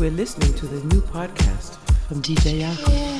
We're listening to the new podcast from DJ Jauche.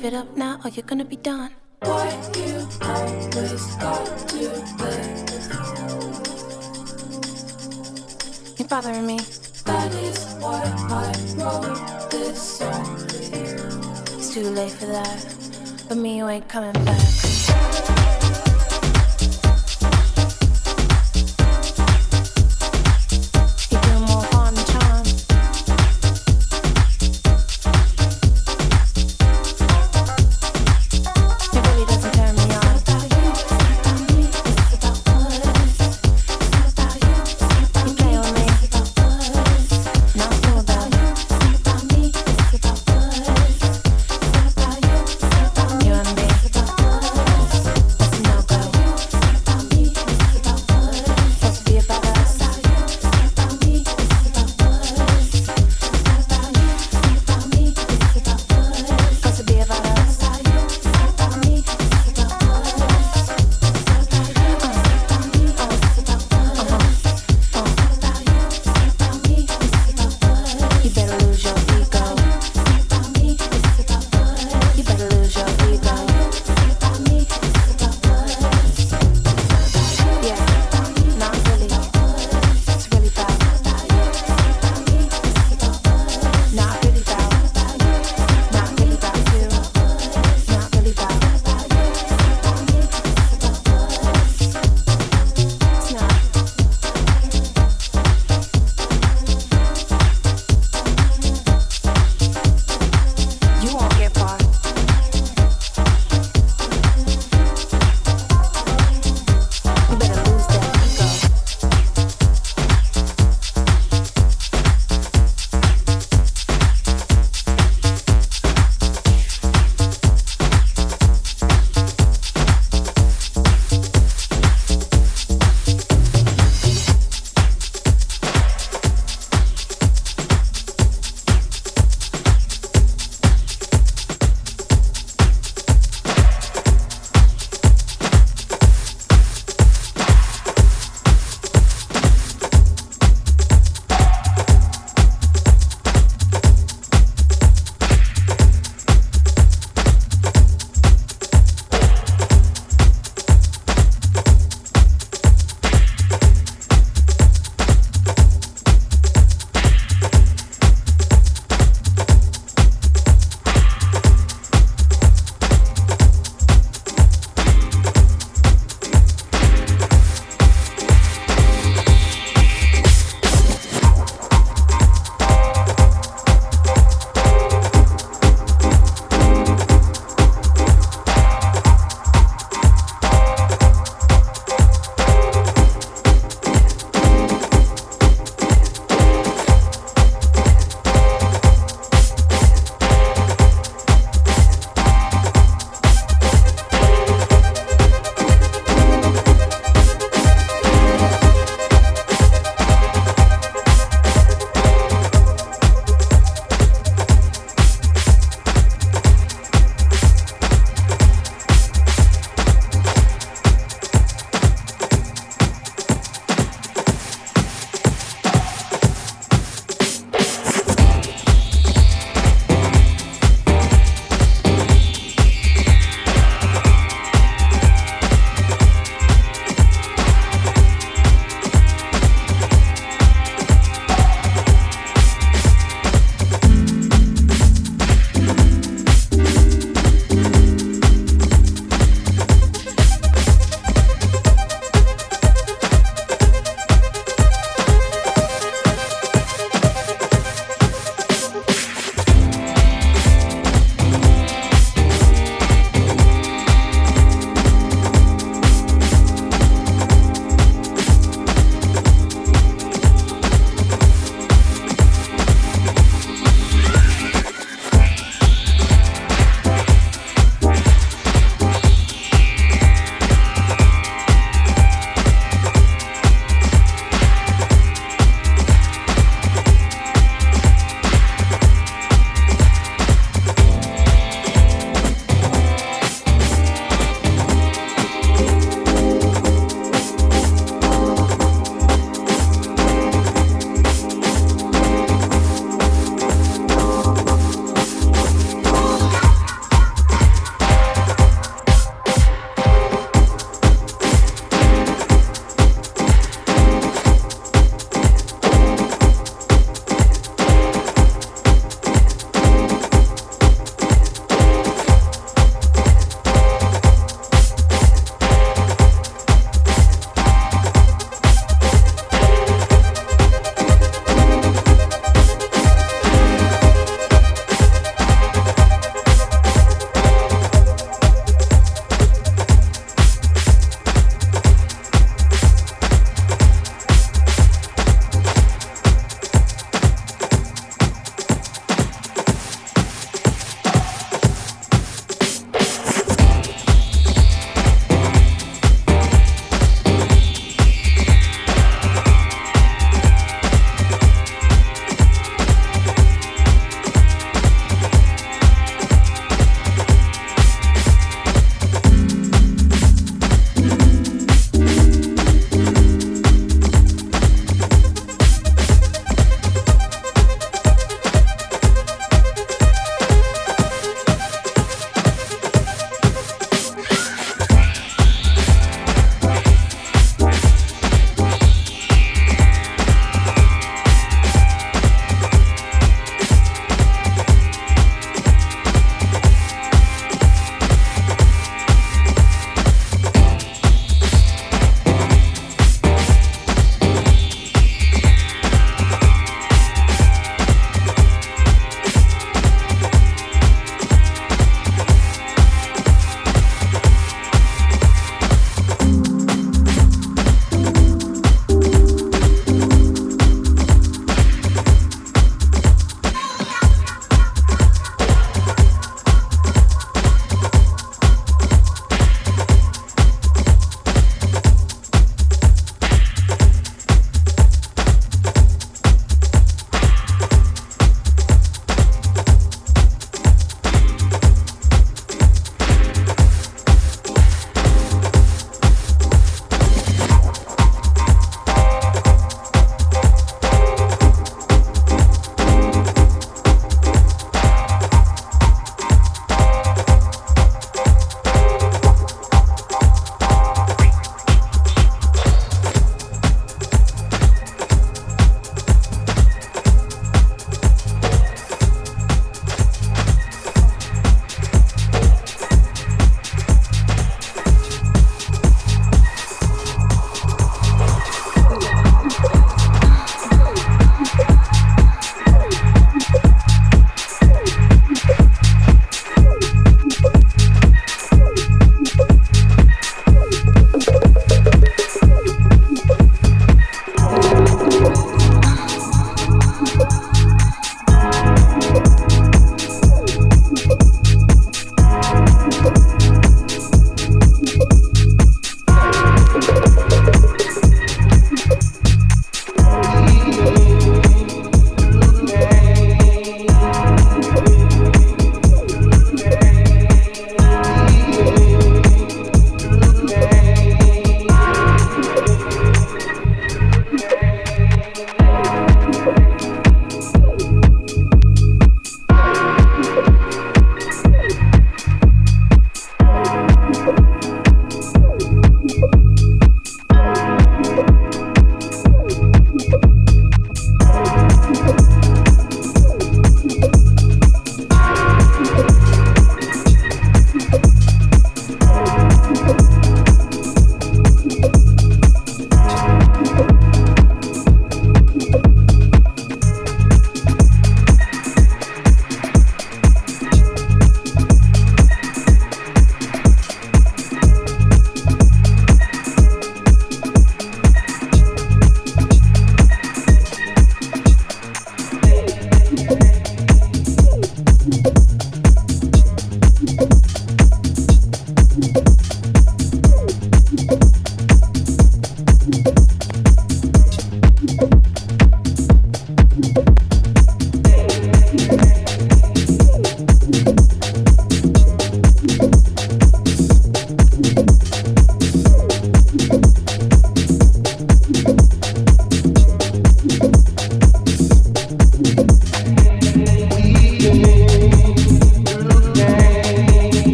Give it up now, or you're gonna be done. You're bothering me. That is why I wrote this song It's too late for that. But me, you ain't coming back.